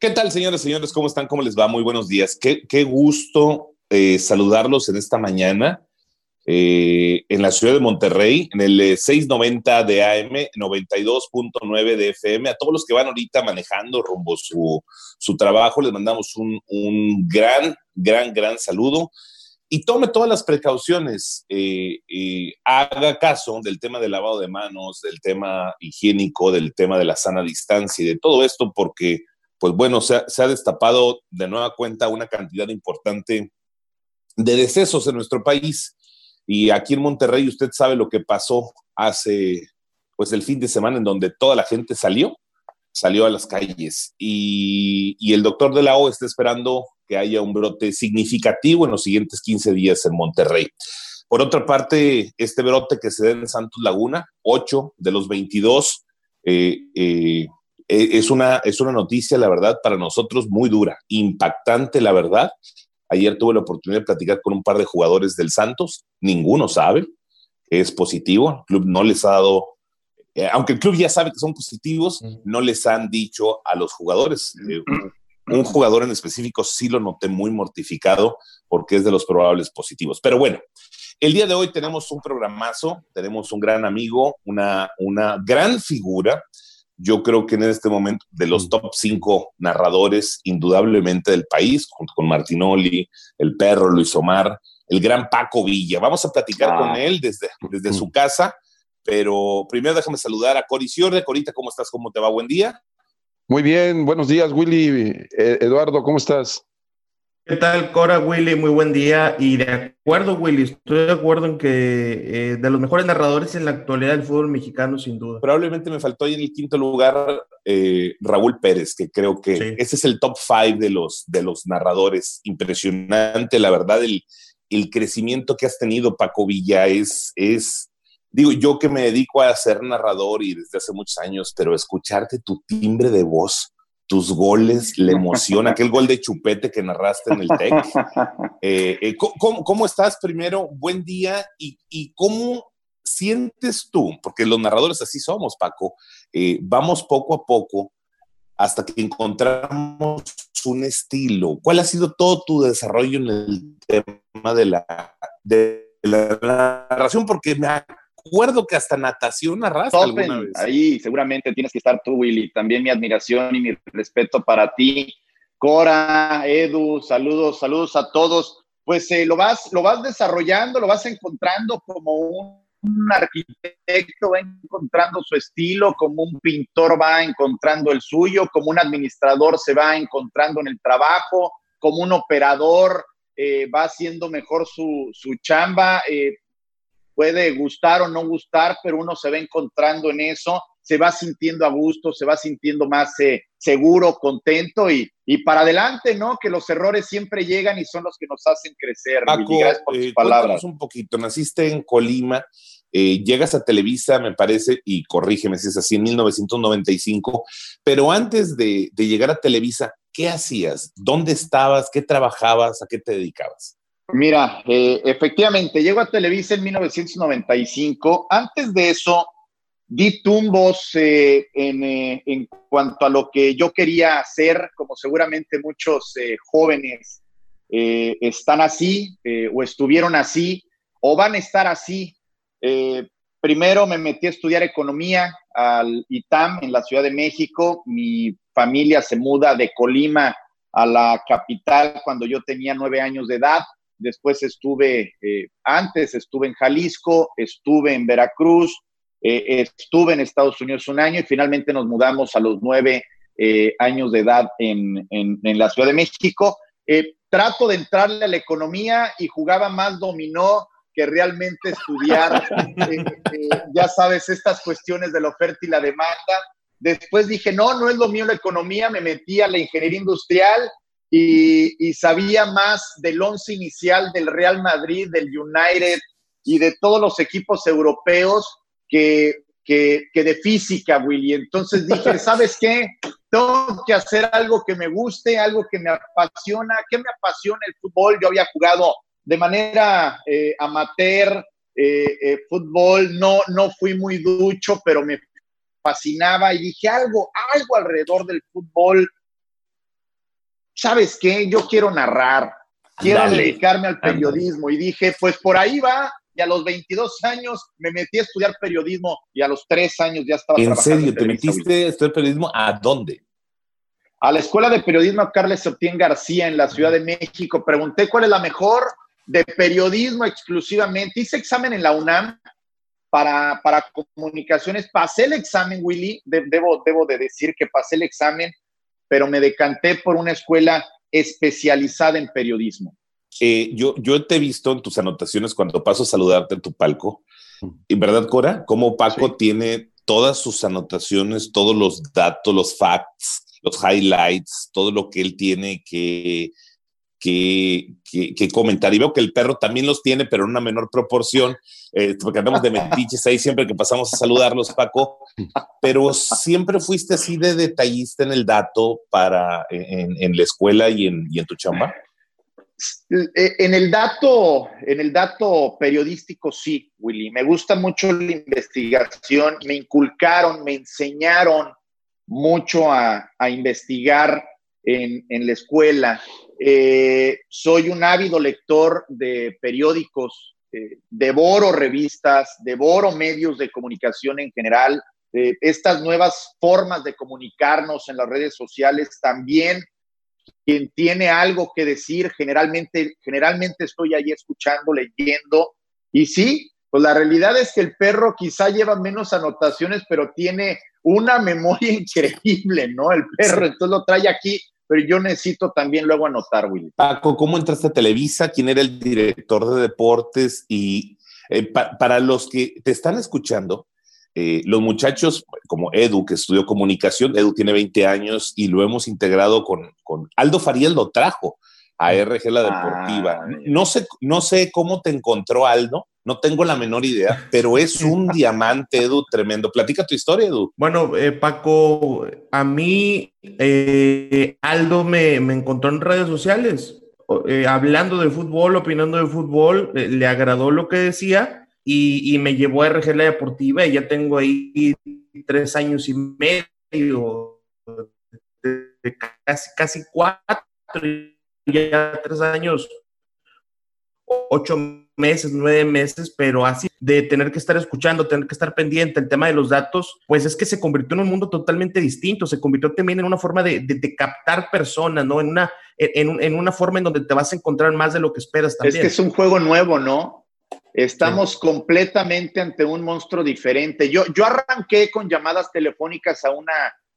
¿Qué tal, señores, señores? ¿Cómo están? ¿Cómo les va? Muy buenos días. Qué, qué gusto eh, saludarlos en esta mañana eh, en la ciudad de Monterrey, en el 690 eh, de AM, 92.9 de FM. A todos los que van ahorita manejando rumbo su, su trabajo, les mandamos un, un, gran, gran, gran saludo. Y tome todas las precauciones, haga caso del tema del lavado de manos, del tema higiénico, del tema de la sana distancia y de todo esto, porque pues bueno, se ha, destapado de nueva cuenta una cantidad importante de decesos en nuestro país. Y aquí en Monterrey usted sabe lo que pasó hace, pues el fin de semana en donde toda la gente salió, salió a las calles. Y, el doctor de la O está esperando que haya un brote significativo en los siguientes 15 días en Monterrey. Por otra parte, este brote que se da en Santos Laguna, 8 de los 22 eh, eh, eh, es una, es una noticia, la verdad, para nosotros muy dura, impactante, la verdad. Ayer tuve la oportunidad de platicar con un par de jugadores del Santos, ninguno sabe que es positivo, el club no les ha dado, eh, aunque el club ya sabe que son positivos, no les han dicho a los jugadores. Eh, un jugador en específico sí lo noté muy mortificado porque es de los probables positivos. Pero bueno, el día de hoy tenemos un programazo, tenemos un gran amigo, una, una gran figura yo creo que en este momento, de los top cinco narradores, indudablemente del país, junto con Martinoli, el perro Luis Omar, el gran Paco Villa. Vamos a platicar con ah. él desde, desde su casa, pero primero déjame saludar a Cori Ciorde. Corita, ¿cómo estás? ¿Cómo te va? Buen día. Muy bien, buenos días, Willy. Eh, Eduardo, ¿cómo estás? ¿Qué tal, Cora, Willy? Muy buen día. Y de acuerdo, Willy, estoy de acuerdo en que eh, de los mejores narradores en la actualidad del fútbol mexicano, sin duda. Probablemente me faltó ahí en el quinto lugar eh, Raúl Pérez, que creo que ese es el top five de los, de los narradores. Impresionante, la verdad, el, el crecimiento que has tenido, Paco Villa, es, es, digo, yo que me dedico a ser narrador y desde hace muchos años, pero escucharte tu timbre de voz tus goles, la emoción, aquel gol de chupete que narraste en el TEC. Eh, eh, ¿cómo, estás primero? Buen día. ¿Y, cómo sientes tú? Porque los narradores así somos, Paco. Eh, vamos poco a poco hasta que encontramos un estilo. ¿Cuál ha sido todo tu desarrollo en el tema de la, de la narración? Porque me acuerdo que hasta natación arrastra alguna vez. Ahí seguramente tienes que estar tú, Willy. También mi admiración y mi respeto para ti. Cora, Edu, saludos, saludos a todos. Pues eh, lo, vas, lo vas desarrollando, lo vas encontrando como un, un arquitecto, va encontrando su estilo, como un pintor va encontrando el suyo, como un administrador se va encontrando en el trabajo, como un operador eh, va haciendo mejor su, su chamba. Eh, puede gustar o no gustar, pero uno se va encontrando en eso, se va sintiendo a gusto, se va sintiendo más eh, seguro, contento y, y, para adelante, ¿no? Que los errores siempre llegan y son los que nos hacen crecer. Paco, gracias por tus eh, palabras. un poquito, naciste en Colima, eh, llegas a Televisa, me parece, y corrígeme si es así, en 1995, pero antes de, de llegar a Televisa, ¿qué hacías? ¿Dónde estabas? ¿Qué trabajabas? ¿A qué te dedicabas? Mira, eh, efectivamente, llego a Televisa en 1995. Antes de eso, di tumbos eh, eh, en, cuanto a lo que yo quería hacer, como seguramente muchos jóvenes están así o estuvieron así o van a estar así. primero me metí a estudiar economía al ITAM en la Ciudad de México. Mi familia se muda de Colima a la capital cuando yo tenía nueve años de edad después estuve, eh, antes estuve en Jalisco, estuve en Veracruz, eh, estuve en Estados Unidos un año y finalmente nos mudamos a los nueve eh, años de edad en, la Ciudad de México. trato de entrarle a la economía y jugaba más dominó que realmente estudiar, ya sabes, estas cuestiones de la oferta y la demanda. Después dije, no, no es lo mío la economía, me metí a la ingeniería industrial y, sabía más del once inicial del Real Madrid, del United y de todos los equipos europeos que, que, de física, Willy. Entonces dije, ¿sabes qué? Tengo que hacer algo que me guste, algo que me apasiona. ¿Qué me apasiona el fútbol? Yo había jugado de manera eh, amateur eh, eh, fútbol, no, no fui muy ducho, pero me fascinaba y dije algo, algo alrededor del fútbol ¿sabes qué? Yo quiero narrar, quiero dedicarme al periodismo. Y dije, pues por ahí va. Y a los 22 años me metí a estudiar periodismo y a los 3 años ya estaba. ¿En serio? ¿Te metiste a estudiar periodismo? ¿A dónde? A la Escuela de Periodismo Carles Septién García en la Ciudad de México. Pregunté cuál es la mejor de periodismo exclusivamente. Hice examen en la UNAM para, para comunicaciones. Pasé el examen, Willy. debo, debo de decir que pasé el examen, pero me decanté por una escuela especializada en periodismo. Eh, yo, yo te he visto en tus anotaciones cuando paso a saludarte en tu palco. ¿En verdad, Cora? Cómo Paco tiene todas sus anotaciones, todos los datos, los facts, los highlights, todo lo que él tiene que, que, comentar. Y veo que el perro también los tiene, pero en una menor proporción, eh, porque andamos de metiches ahí siempre que pasamos a saludarlos, Paco. Pero siempre fuiste así de detallista en el dato para en, la escuela y en, y en tu chamba. Eh, en el dato, en el dato periodístico, sí, Willy. Me gusta mucho la investigación. Me inculcaron, me enseñaron mucho a, investigar en, la escuela. Eh, soy un ávido lector de periódicos, eh, devoro revistas, devoro medios de comunicación en general. Eh, estas nuevas formas de comunicarnos en las redes sociales también quien tiene algo que decir, generalmente, generalmente estoy ahí escuchando, leyendo, y sí, pues la realidad es que el perro quizá lleva menos anotaciones, pero tiene una memoria increíble, ¿no? El perro, entonces lo trae aquí, pero yo necesito también luego anotar, Willy. Paco, ¿cómo entraste a Televisa? ¿Quién era el director de deportes? Y eh, para los que te están escuchando, eh, los muchachos como Edu, que estudió comunicación, Edu tiene 20 años y lo hemos integrado con, con Aldo Farías, lo trajo a RG La Deportiva. Ah, no, sé, no sé cómo te encontró Aldo, no tengo la menor idea, pero es un diamante, Edu, tremendo. Platica tu historia, Edu. Bueno, eh, Paco, a mí eh, Aldo me, encontró en redes sociales, eh, hablando de fútbol, opinando de fútbol, le agradó lo que decía y, me llevó a RG La Deportiva y ya tengo ahí tres años y medio, casi, casi cuatro, ya tres años, ocho meses, nueve meses, pero así de tener que estar escuchando, tener que estar pendiente, el tema de los datos, pues es que se convirtió en un mundo totalmente distinto, se convirtió también en una forma de, captar personas, ¿no? En una, en, una forma en donde te vas a encontrar más de lo que esperas también. Es que es un juego nuevo, ¿no? Estamos completamente ante un monstruo diferente. Yo, yo arranqué con llamadas telefónicas a una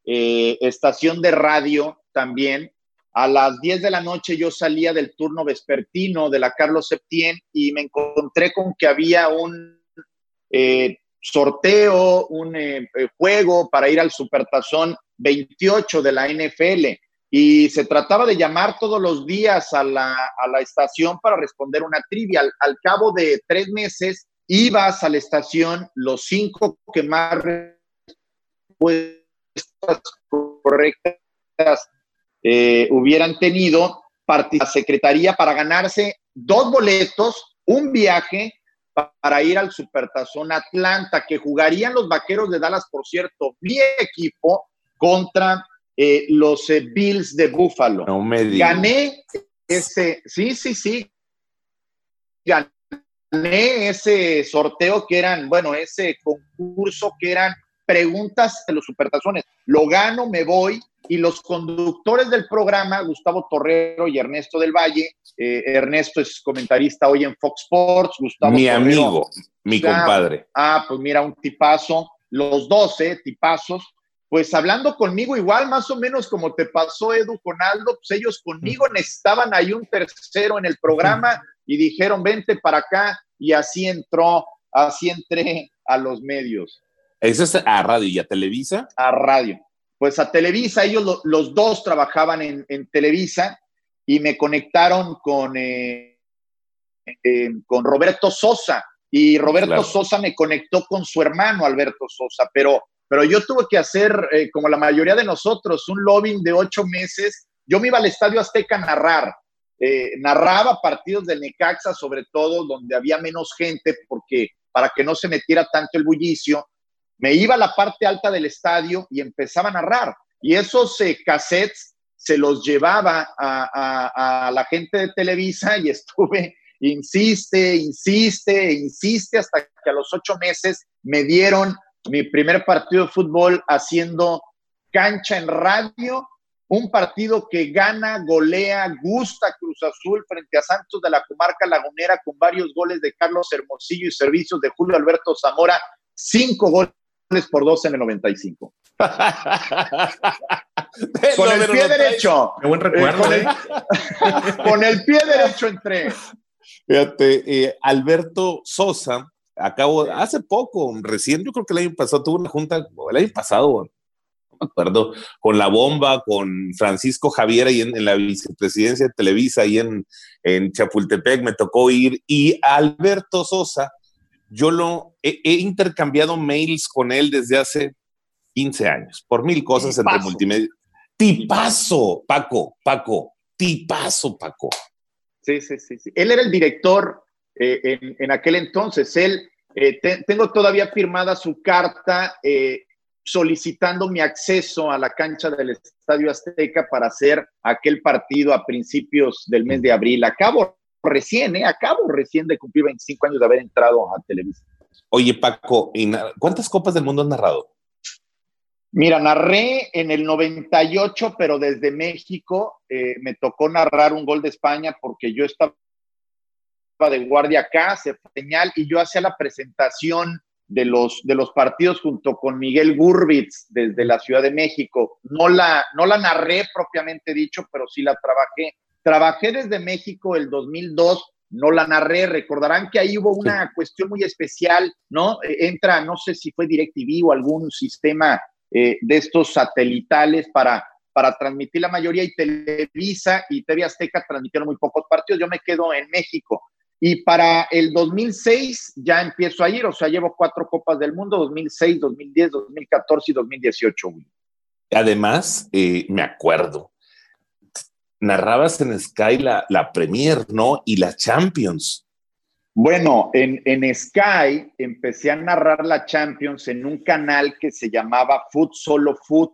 eh, estación de radio también a las 10 de la noche yo salía del turno vespertino de la Carlos Septién y me encontré con que había un eh, sorteo, un eh, eh, juego para ir al Supertazón 28 de la NFL. Y se trataba de llamar todos los días a la, estación para responder una trivia. Al, al, cabo de tres meses, ibas a la estación, los cinco que más respuestas correctas eh, hubieran tenido la secretaría para ganarse dos boletos, un viaje para ir al Supertazón Atlanta, que jugarían los Vaqueros de Dallas, por cierto, mi equipo contra eh, los eh, Bills de Buffalo. No me Gané ese, sí, sí, sí, gané ese sorteo que eran, bueno, ese concurso que eran preguntas de los supertazones. Lo gano, me voy y los conductores del programa, Gustavo Torrero y Ernesto del Valle, eh, Ernesto es comentarista hoy en Fox Sports, Gustavo. Mi amigo, mi compadre. Ah, pues mira, un tipazo, los 12 tipazos, pues hablando conmigo igual, más o menos como te pasó Edu con Aldo, pues ellos conmigo necesitaban ahí un tercero en el programa y dijeron, vente para acá y así entró, así entré a los medios. ¿Eso es a radio y a Televisa? A radio pues a Televisa, ellos los dos trabajaban en, Televisa y me conectaron con, eh, eh, con Roberto Sosa. Y Roberto Sosa me conectó con su hermano Alberto Sosa, pero, pero yo tuve que hacer, eh, como la mayoría de nosotros, un lobbying de ocho meses. Yo me iba al Estadio Azteca a narrar, narraba partidos del Necaxa, sobre todo donde había menos gente, porque para que no se metiera tanto el bullicio me iba a la parte alta del estadio y empezaba a narrar. Y esos eh, cassettes se los llevaba a, a la gente de Televisa y estuve, insiste, insiste, insiste, hasta que a los ocho meses me dieron mi primer partido de fútbol haciendo cancha en radio un partido que gana, golea, gusta Cruz Azul frente a Santos de la comarca lagunera con varios goles de Carlos Hermosillo y servicios de Julio Alberto Zamora, cinco goles por dos en el 95. con el pie derecho. Qué buen recuerdo. Eh, con, el, pie derecho entré. Fíjate, eh, Alberto Sosa, acabo, hace poco, recién, yo creo que el año pasado, tuvo una junta, el año pasado, acuerdo, con la bomba, con Francisco Javier ahí en, la vicepresidencia de Televisa, ahí en, en, Chapultepec, me tocó ir, y Alberto Sosa, yo lo he, intercambiado mails con él desde hace 15 años, por mil cosas entre multimedia. Tipazo, Paco, Paco, tipazo, Paco. Sí, sí, sí, sí. Él era el director eh, en, aquel entonces. Él, eh, tengo todavía firmada su carta eh, solicitando mi acceso a la cancha del Estadio Azteca para hacer aquel partido a principios del mes de abril. Acabo recién, ¿eh? Acabo recién de cumplir 25 años de haber entrado a televisión. Oye, Paco, ¿cuántas Copas del Mundo has narrado? Mira, narré en el 98, pero desde México eh, me tocó narrar un gol de España porque yo estaba de guardia acá, se señal, y yo hacía la presentación de los, de los partidos junto con Miguel Gurbitz desde la Ciudad de México. No la, no la narré propiamente dicho, pero sí la trabajé. Trabajé desde México el 2002, no la narré. Recordarán que ahí hubo una cuestión muy especial, ¿no? E, entra, no sé si fue DirecTV o algún sistema eh, de estos satelitales para, para transmitir la mayoría y Televisa y TV Azteca transmitieron muy pocos partidos. Yo me quedo en México. Y para el 2006 ya empiezo a ir, o sea, llevo cuatro Copas del Mundo, 2006, 2010, 2014 y 2018. Además, eh, me acuerdo, narrabas en Sky la, la Premier, ¿no? Y la Champions. Bueno, en, en, Sky empecé a narrar la Champions en un canal que se llamaba Food Solo Food,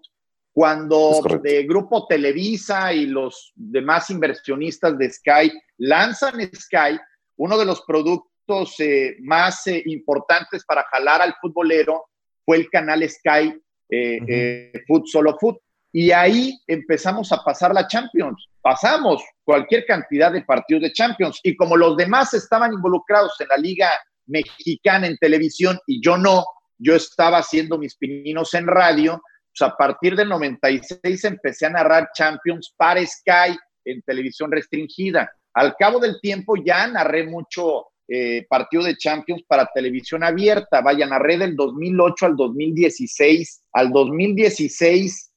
cuando de Grupo Televisa y los demás inversionistas de Sky lanzan Sky, uno de los productos eh, más eh, importantes para jalar al futbolero fue el canal Sky eh, Food Solo Food. Y ahí empezamos a pasar la Champions. Pasamos cualquier cantidad de partidos de Champions. Y como los demás estaban involucrados en la Liga Mexicana en televisión y yo no, yo estaba haciendo mis pininos en radio. Pues a partir del 96 empecé a narrar Champions para Sky en televisión restringida. Al cabo del tiempo ya narré mucho eh, partido de Champions para televisión abierta. Vaya, narré del 2008 al 2016. Al 2016,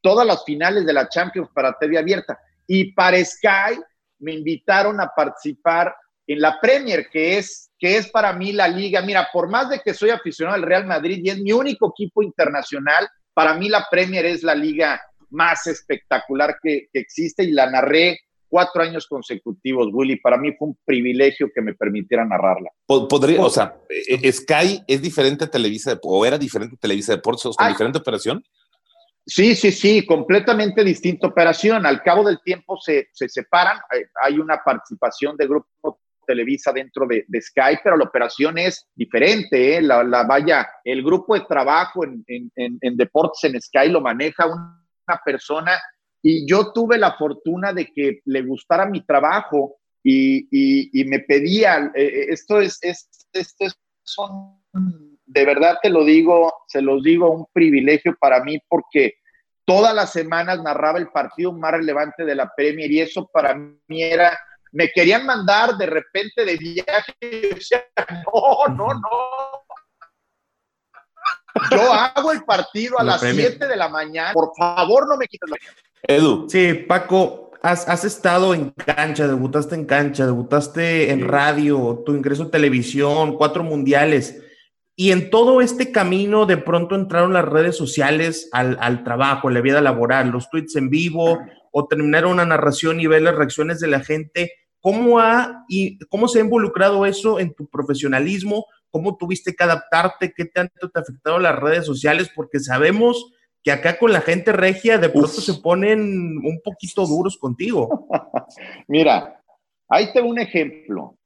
todas las finales de la Champions para TV abierta. Y para Sky me invitaron a participar en la Premier, que es, que es para mí la liga. Mira, por más de que soy aficionado al Real Madrid y es mi único equipo internacional, para mí la Premier es la liga más espectacular que, que existe y la narré cuatro años consecutivos, Willy. Para mí fue un privilegio que me permitiera narrarla. Podría, o sea, eh, eh, Sky es diferente a Televisa o era diferente a Televisa Deportes con diferente operación. Sí, sí, sí, completamente distinta operación. Al cabo del tiempo se, se separan. Hay una participación de Grupo Televisa dentro de, Sky, pero la operación es diferente. ¿eh? La, vaya, el grupo de trabajo en, en, en deportes en Sky lo maneja una persona y yo tuve la fortuna de que le gustara mi trabajo y, me pedía, eh, eh, esto es, esto es de verdad te lo digo, se los digo, un privilegio para mí porque todas las semanas narraba el partido más relevante de la Premier y eso para mí era, me querían mandar de repente de viaje, y decía, no, no, no. Yo hago el partido a las 7 de la mañana, por favor no me quites la Edu. Sí, Paco, has, estado en cancha, debutaste en cancha, debutaste en radio, tu ingreso a televisión, cuatro mundiales. Y en todo este camino de pronto entraron las redes sociales al, trabajo, a la vida laboral, los tweets en vivo o terminar una narración y ver las reacciones de la gente. ¿Cómo, ha, y ¿Cómo se ha involucrado eso en tu profesionalismo? ¿Cómo tuviste que adaptarte? ¿Qué tanto te ha afectado las redes sociales? Porque sabemos que acá con la gente regia de pronto se ponen un poquito duros contigo. Mira, ahí tengo un ejemplo.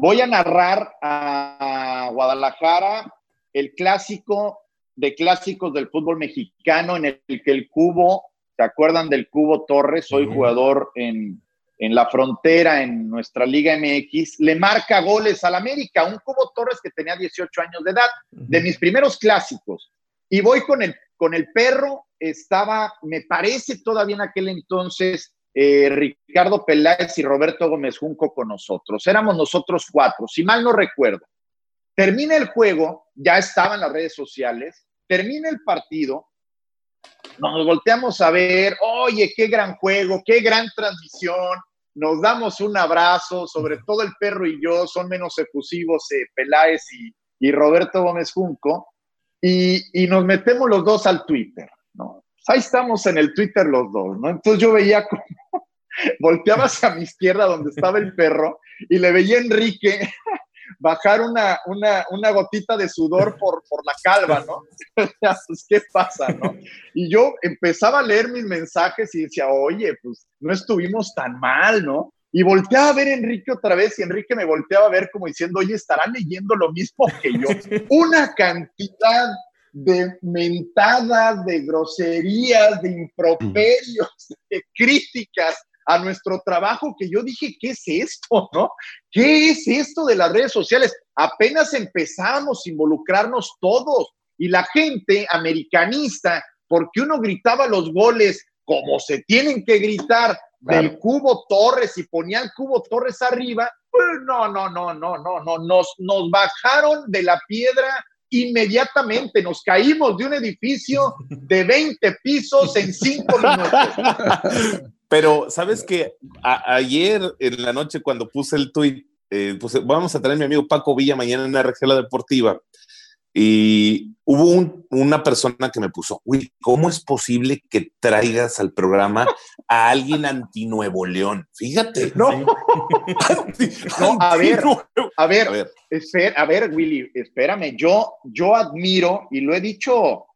Voy a narrar a Guadalajara el clásico de clásicos del fútbol mexicano en el que el Cubo, ¿se acuerdan del Cubo Torres? Soy jugador en, en la frontera, en nuestra Liga MX, le marca goles al América, un Cubo Torres que tenía 18 años de edad, de mis primeros clásicos. Y voy con el, con el perro, estaba, me parece todavía en aquel entonces, eh, Ricardo Peláez y Roberto Gómez Junco con nosotros. Éramos nosotros cuatro, si mal no recuerdo. Termina el juego, ya estaba en las redes sociales, termina el partido, nos volteamos a ver, oye, qué gran juego, qué gran transmisión, nos damos un abrazo, sobre todo el perro y yo, son menos efusivos eh, Peláez y, Roberto Gómez Junco, y, nos metemos los dos al Twitter, ¿no? Ahí estamos en el Twitter los dos, ¿no? Entonces yo veía como volteaba hacia mi izquierda donde estaba el perro y le veía a Enrique bajar una, una, gotita de sudor por, por la calva, ¿no? pues, ¿qué pasa, no? Y yo empezaba a leer mis mensajes y decía, oye, pues no estuvimos tan mal, ¿no? Y volteaba a ver a Enrique otra vez y Enrique me volteaba a ver como diciendo, oye, estará leyendo lo mismo que yo. Una cantidad de mentadas, de groserías, de improperios, de críticas a nuestro trabajo que yo dije, ¿qué es esto? ¿No? ¿Qué es esto de las redes sociales? Apenas empezamos a involucrarnos todos y la gente americanista, porque uno gritaba los goles como se tienen que gritar del Cubo Torres y ponía el Cubo Torres arriba, pues no, no, no, no, no, no, nos, nos bajaron de la piedra inmediatamente, nos caímos de un edificio de 20 pisos en 5 minutos. Pero, ¿sabes que Ayer en la noche cuando puse el tweet, eh, pues vamos a traer a mi amigo Paco Villa mañana en la Regela Deportiva. Y hubo una persona que me puso, uy, ¿cómo es posible que traigas al programa a alguien anti-Nuevo León? Fíjate. No, a, ver, a ver, a ver, a ver, Willy, espérame, yo, yo admiro, y lo he dicho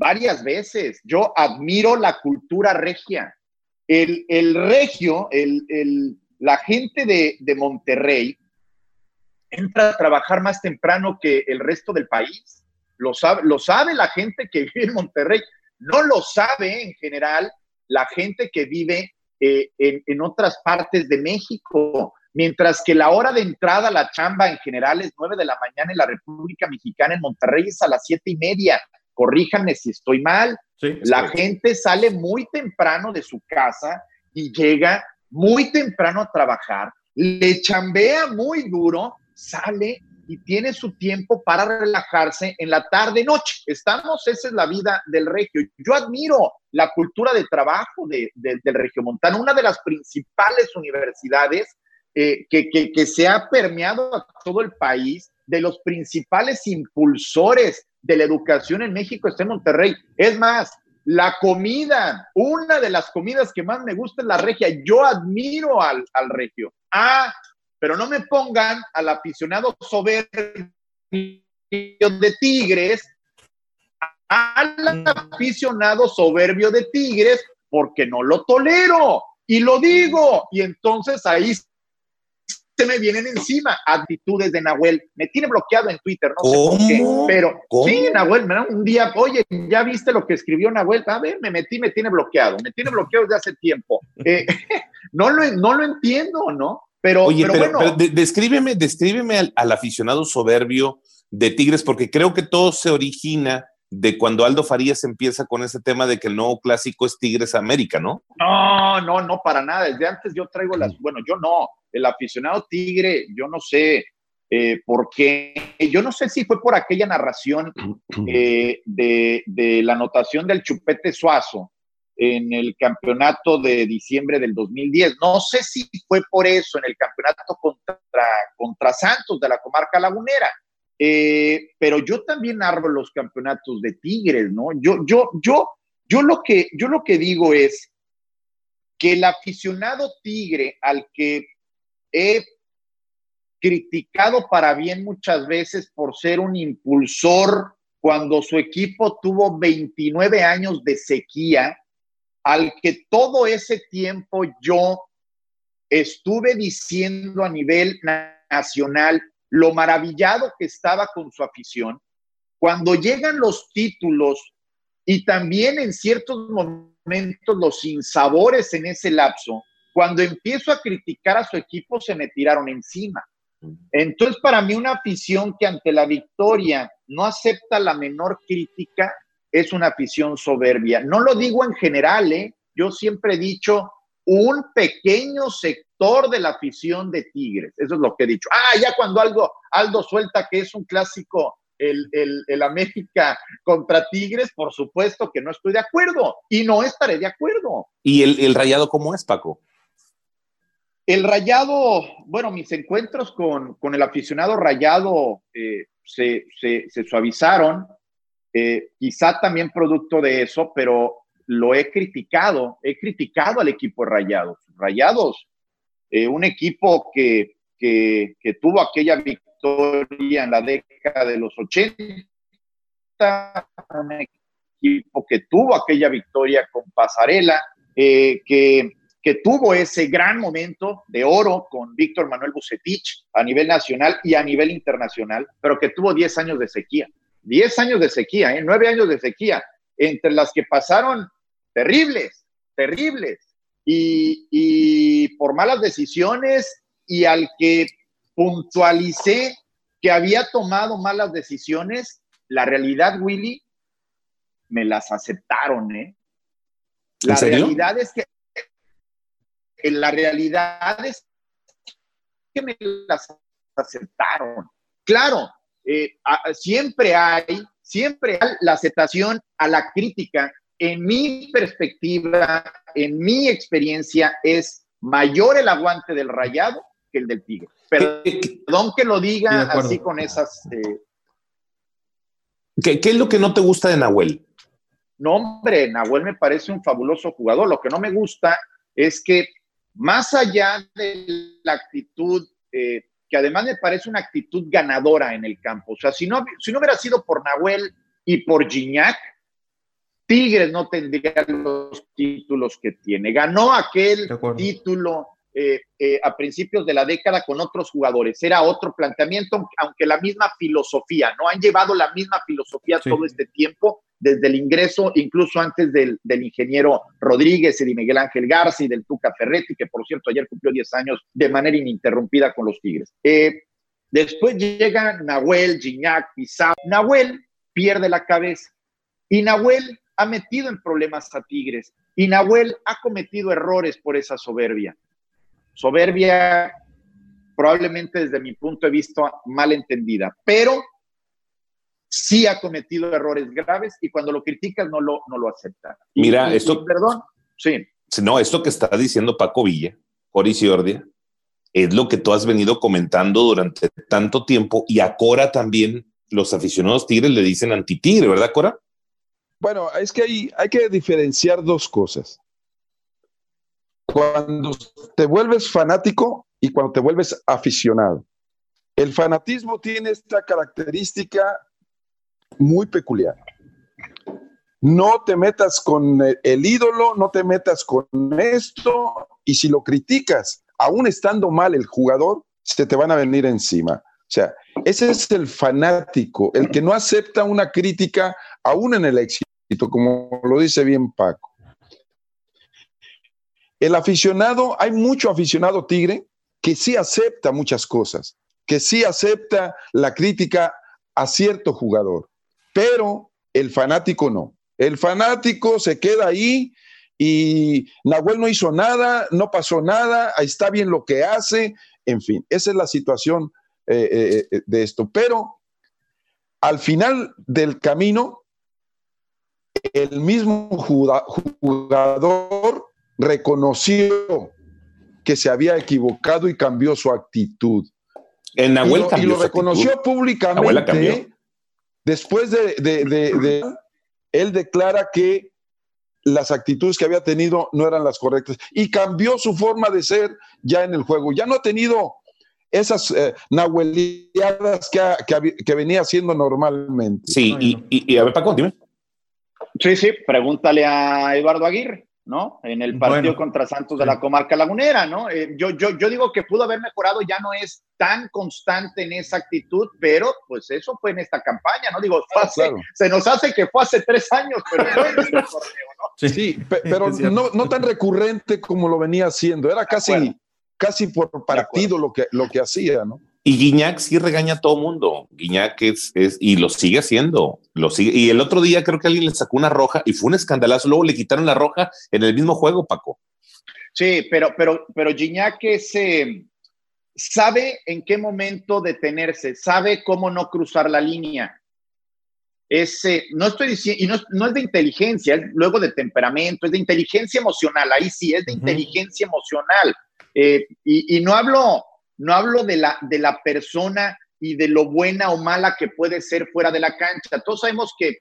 varias veces, yo admiro la cultura regia. El, regio, el, la gente de, Monterrey, entra a trabajar más temprano que el resto del país. Lo sabe, lo sabe la gente que vive en Monterrey. No lo sabe en general la gente que vive eh, en, en, otras partes de México. Mientras que la hora de entrada a la chamba en general es nueve de la mañana en la República Mexicana, en Monterrey es a las siete y media. Corríjanme si estoy mal la gente sale muy temprano de su casa y llega muy temprano a trabajar, le chambea muy duro, sale y tiene su tiempo para relajarse en la tarde noche. Estamos, esa es la vida del regio. Yo admiro la cultura de trabajo de, del regio montano, una de las principales universidades eh, que, que se ha permeado a todo el país, de los principales impulsores de la educación en México está en Monterrey. Es más, la comida, una de las comidas que más me gusta es la regia. Yo admiro al, regio. Ah, pero no me pongan al aficionado soberbio de Tigres, al aficionado soberbio de Tigres, porque no lo tolero. Y lo digo. Y entonces ahí me vienen encima. Actitudes de Nahuel. Me tiene bloqueado en Twitter, no sé por qué. Pero sí, Nahuel, un día, oye, ya viste lo que escribió Nahuel. A ver, me metí, me tiene bloqueado. Me tiene bloqueado desde hace tiempo. Eh, no, lo, no lo entiendo, ¿no? Pero, Oye, pero, bueno. descríbeme, descríbeme al, al, aficionado soberbio de Tigres, porque creo que todo se origina de cuando Aldo Farías empieza con ese tema de que el nuevo clásico es Tigres América, ¿no? No, no, no, para nada. Desde antes yo traigo las, bueno, yo no, el aficionado Tigre, yo no sé eh, por qué, yo no sé si fue por aquella narración eh, de, de, la anotación del Chupete Suazo en el campeonato de diciembre del 2010. No sé si fue por eso en el campeonato contra, contra Santos de la comarca lagunera eh, pero yo también narro los campeonatos de Tigres, ¿no? Yo, yo, yo, yo lo que, yo lo que digo es que el aficionado Tigre al que he criticado para bien muchas veces por ser un impulsor cuando su equipo tuvo 29 años de sequía, al que todo ese tiempo yo estuve diciendo a nivel nacional lo maravillado que estaba con su afición, cuando llegan los títulos y también en ciertos momentos los sinsabores en ese lapso, cuando empiezo a criticar a su equipo se me tiraron encima. Entonces, para mí una afición que ante la victoria no acepta la menor crítica es una afición soberbia. No lo digo en general, ¿eh? yo siempre he dicho un pequeño sector de la afición de Tigres. Eso es lo que he dicho. Ah, ya cuando algo, Aldo suelta que es un clásico el, el, América contra Tigres, por supuesto que no estoy de acuerdo y no estaré de acuerdo. ¿Y el, el rayado cómo es, Paco? El rayado, bueno, mis encuentros con, con el aficionado rayado eh, se, se, suavizaron, eh, quizá también producto de eso, pero lo he criticado, he criticado al equipo de Rayados. Rayados, eh, un equipo que, que, que, tuvo aquella victoria en la década de los 80, un equipo que tuvo aquella victoria con Pasarela, que que tuvo ese gran momento de oro con Víctor Manuel Bucetich a nivel nacional y a nivel internacional, pero que tuvo 10 años de sequía. 10 años de sequía, ¿eh? 9 años de sequía, entre las que pasaron terribles, terribles, y, y por malas decisiones y al que puntualicé que había tomado malas decisiones, la realidad, Willy, me las aceptaron, ¿eh? La realidad es que la realidad es que me las aceptaron. Claro, eh, siempre hay, siempre hay la aceptación a la crítica. En mi perspectiva, en mi experiencia, es mayor el aguante del rayado que el del tigre. Perdón que lo diga así con esas. Eh, ¿Qué, ¿Qué, es lo que no te gusta de Nahuel? No, hombre, Nahuel me parece un fabuloso jugador. Lo que no me gusta es que más allá de la actitud, eh, que además me parece una actitud ganadora en el campo. O sea, si no, si no hubiera sido por Nahuel y por Gignac, Tigres no tendría los títulos que tiene. Ganó aquel título eh, eh, a principios de la década con otros jugadores. Era otro planteamiento, aunque la misma filosofía, ¿no? Han llevado la misma filosofía todo este tiempo, desde el ingreso, incluso antes del, ingeniero Rodríguez y de Miguel Ángel Garza y del Tuca Ferretti, que por cierto ayer cumplió 10 años de manera ininterrumpida con los Tigres. Eh, después llega Nahuel, Gignac, Pizarro. Nahuel pierde la cabeza y Nahuel ha metido en problemas a Tigres y Nahuel ha cometido errores por esa soberbia. Soberbia probablemente desde mi punto de vista mal entendida, pero sí ha cometido errores graves y cuando lo criticas no lo, no lo acepta. Mira, esto... perdón, sí. No, esto que está diciendo Paco Villa, Orisiordia, es lo que tú has venido comentando durante tanto tiempo y a Cora también los aficionados tigres le dicen anti-tigre, ¿verdad, Cora? Bueno, es que hay, hay que diferenciar dos cosas. Cuando te vuelves fanático y cuando te vuelves aficionado. El fanatismo tiene esta característica muy peculiar. No te metas con el ídolo, no te metas con esto, y si lo criticas, aún estando mal el jugador, se te van a venir encima. O sea, ese es el fanático, el que no acepta una crítica aún en el éxito, como lo dice bien Paco. El aficionado, hay mucho aficionado tigre que sí acepta muchas cosas, que sí acepta la crítica a cierto jugador pero el fanático no. El fanático se queda ahí y Nahuel no hizo nada, no pasó nada, está bien lo que hace, en fin, esa es la situación eh, eh, eh, de esto. Pero al final del camino, el mismo jugador reconoció que se había equivocado y cambió su actitud. En Nahuel y lo, reconoció públicamente Después de, él declara que las actitudes que había tenido no eran las correctas y cambió su forma de ser ya en el juego. Ya no ha tenido esas eh, nahueliadas que, que, venía haciendo normalmente. Sí, y, y, a ver, Paco, dime. Sí, sí, pregúntale a Eduardo Aguirre. ¿No? En el partido contra Santos de la comarca lagunera, ¿no? Eh, yo, yo, yo digo que pudo haber mejorado, ya no es tan constante en esa actitud, pero pues eso fue en esta campaña, ¿no? Digo, se nos hace que fue hace tres años, pero torneo, ¿no? Sí, pero no, no, tan recurrente como lo venía haciendo, era casi, casi por partido lo que, lo que hacía, ¿no? Y Guiñac sí regaña a todo mundo. Guiñac es, es, y lo sigue haciendo. Lo sigue. Y el otro día creo que alguien le sacó una roja y fue un escandalazo. Luego le quitaron la roja en el mismo juego, Paco. Sí, pero, pero, pero Guiñac es, eh, sabe en qué momento detenerse, sabe cómo no cruzar la línea. Es, eh, no estoy diciendo, y no, no, es de inteligencia, es luego de temperamento, es de inteligencia emocional. Ahí sí, es de inteligencia emocional. Eh, y, y no hablo no hablo de la, de la persona y de lo buena o mala que puede ser fuera de la cancha. Todos sabemos que,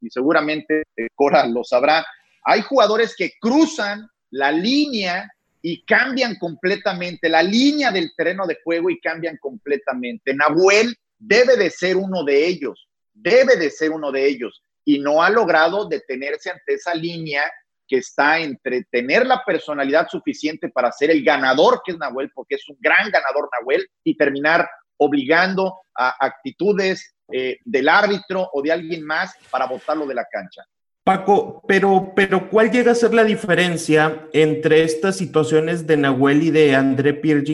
y seguramente Cora lo sabrá, hay jugadores que cruzan la línea y cambian completamente, la línea del terreno de juego y cambian completamente. Nahuel debe de ser uno de ellos, debe de ser uno de ellos y no ha logrado detenerse ante esa línea que está entre tener la personalidad suficiente para ser el ganador que es Nahuel, porque es un gran ganador Nahuel, y terminar obligando a actitudes eh, del árbitro o de alguien más para botarlo de la cancha. Paco, pero, pero ¿cuál llega a ser la diferencia entre estas situaciones de Nahuel y de André Pierre